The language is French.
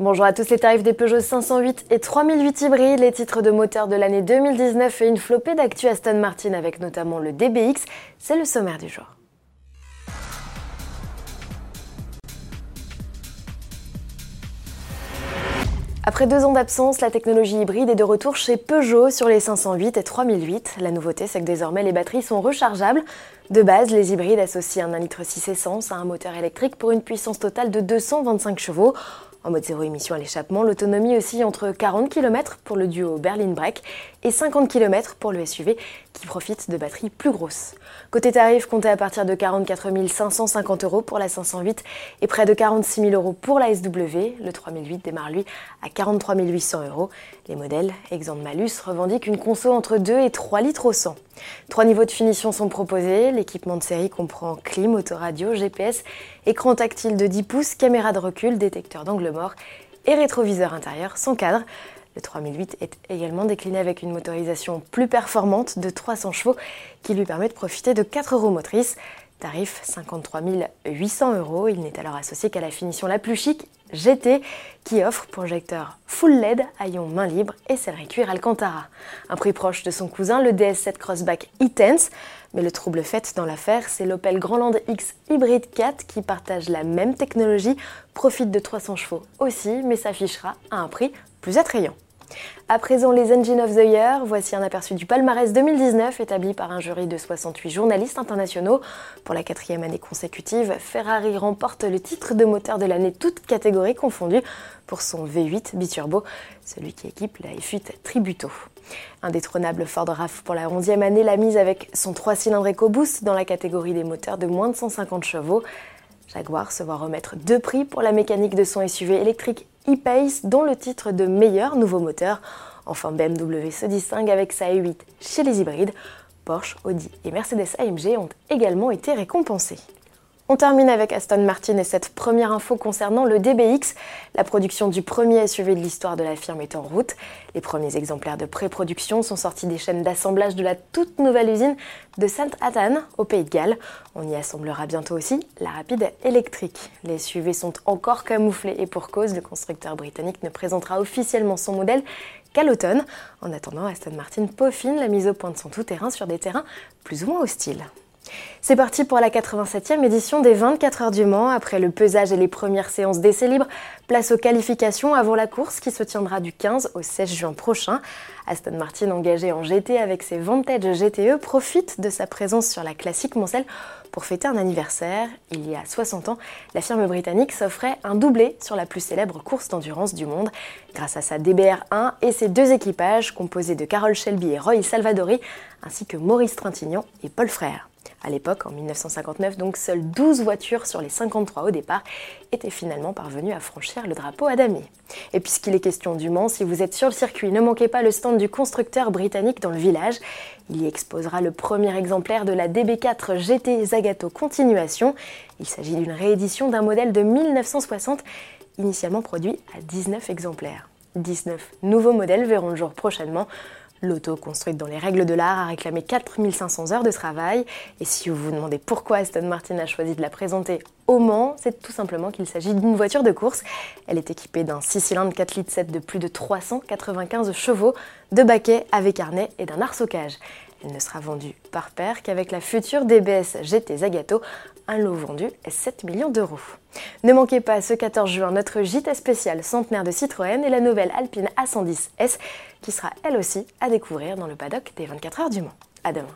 Bonjour à tous les tarifs des Peugeot 508 et 3008 hybrides, les titres de moteur de l'année 2019 et une flopée d'actu Aston Martin avec notamment le DBX, c'est le sommaire du jour. Après deux ans d'absence, la technologie hybride est de retour chez Peugeot sur les 508 et 3008. La nouveauté, c'est que désormais les batteries sont rechargeables. De base, les hybrides associent un 1,6 litre essence à un moteur électrique pour une puissance totale de 225 chevaux. En mode zéro émission à l'échappement, l'autonomie oscille entre 40 km pour le duo Berlin Break et 50 km pour le SUV qui profite de batteries plus grosses. Côté tarif, comptez à partir de 44 550 euros pour la 508 et près de 46 000 euros pour la SW. Le 3008 démarre lui à 43 800 euros. Les modèles, exempts de malus, revendiquent une conso entre 2 et 3 litres au 100. Trois niveaux de finition sont proposés. L'équipement de série comprend clim, autoradio, GPS, écran tactile de 10 pouces, caméra de recul, détecteur d'angle mort et rétroviseur intérieur sans cadre. Le 3008 est également décliné avec une motorisation plus performante de 300 chevaux qui lui permet de profiter de 4 roues motrices. Tarif 53 800 euros. Il n'est alors associé qu'à la finition la plus chic GT qui offre projecteur full LED à ion main libre et sellerie cuir Alcantara. Un prix proche de son cousin, le DS7 Crossback e-Tense. Mais le trouble fait dans l'affaire, c'est l'Opel Grandland X Hybrid 4 qui partage la même technologie, profite de 300 chevaux aussi, mais s'affichera à un prix plus attrayant. À présent, les Engine of the Year, voici un aperçu du palmarès 2019 établi par un jury de 68 journalistes internationaux. Pour la quatrième année consécutive, Ferrari remporte le titre de moteur de l'année toutes catégories confondues pour son V8 biturbo, celui qui équipe la F8 Tributo. Indétrônable Ford RAF pour la 11e année, la mise avec son 3 cylindres EcoBoost dans la catégorie des moteurs de moins de 150 chevaux. Jaguar se voit remettre deux prix pour la mécanique de son SUV électrique e-Pace, dont le titre de meilleur nouveau moteur. Enfin, BMW se distingue avec sa e 8 chez les hybrides. Porsche, Audi et Mercedes AMG ont également été récompensés. On termine avec Aston Martin et cette première info concernant le DBX. La production du premier SUV de l'histoire de la firme est en route. Les premiers exemplaires de pré-production sont sortis des chaînes d'assemblage de la toute nouvelle usine de Saint Athan au Pays de Galles. On y assemblera bientôt aussi la rapide électrique. Les SUV sont encore camouflés et pour cause, le constructeur britannique ne présentera officiellement son modèle qu'à l'automne. En attendant, Aston Martin peaufine la mise au point de son tout-terrain sur des terrains plus ou moins hostiles. C'est parti pour la 87e édition des 24 heures du Mans. Après le pesage et les premières séances d'essais libres, place aux qualifications avant la course qui se tiendra du 15 au 16 juin prochain. Aston Martin, engagé en GT avec ses Vantage GTE, profite de sa présence sur la classique Moncel pour fêter un anniversaire. Il y a 60 ans, la firme britannique s'offrait un doublé sur la plus célèbre course d'endurance du monde. Grâce à sa DBR1 et ses deux équipages composés de Carol Shelby et Roy Salvadori, ainsi que Maurice Trintignant et Paul Frère. À l'époque, en 1959, donc seules 12 voitures sur les 53 au départ étaient finalement parvenues à franchir le drapeau à damier. Et puisqu'il est question du Mans, si vous êtes sur le circuit, ne manquez pas le stand du constructeur britannique dans le village. Il y exposera le premier exemplaire de la DB4 GT Zagato Continuation. Il s'agit d'une réédition d'un modèle de 1960, initialement produit à 19 exemplaires. 19 nouveaux modèles verront le jour prochainement. L'auto, construite dans les règles de l'art, a réclamé 4500 heures de travail. Et si vous vous demandez pourquoi Aston Martin a choisi de la présenter au Mans, c'est tout simplement qu'il s'agit d'une voiture de course. Elle est équipée d'un 6 cylindres 4 litres 7 de plus de 395 chevaux, de baquets avec harnais et d'un arceau-cage. Elle ne sera vendue par paire qu'avec la future DBS GT Zagato, un lot vendu est 7 millions d'euros. Ne manquez pas ce 14 juin notre JT spécial centenaire de Citroën et la nouvelle Alpine A110S qui sera elle aussi à découvrir dans le paddock des 24 heures du Mans. À demain.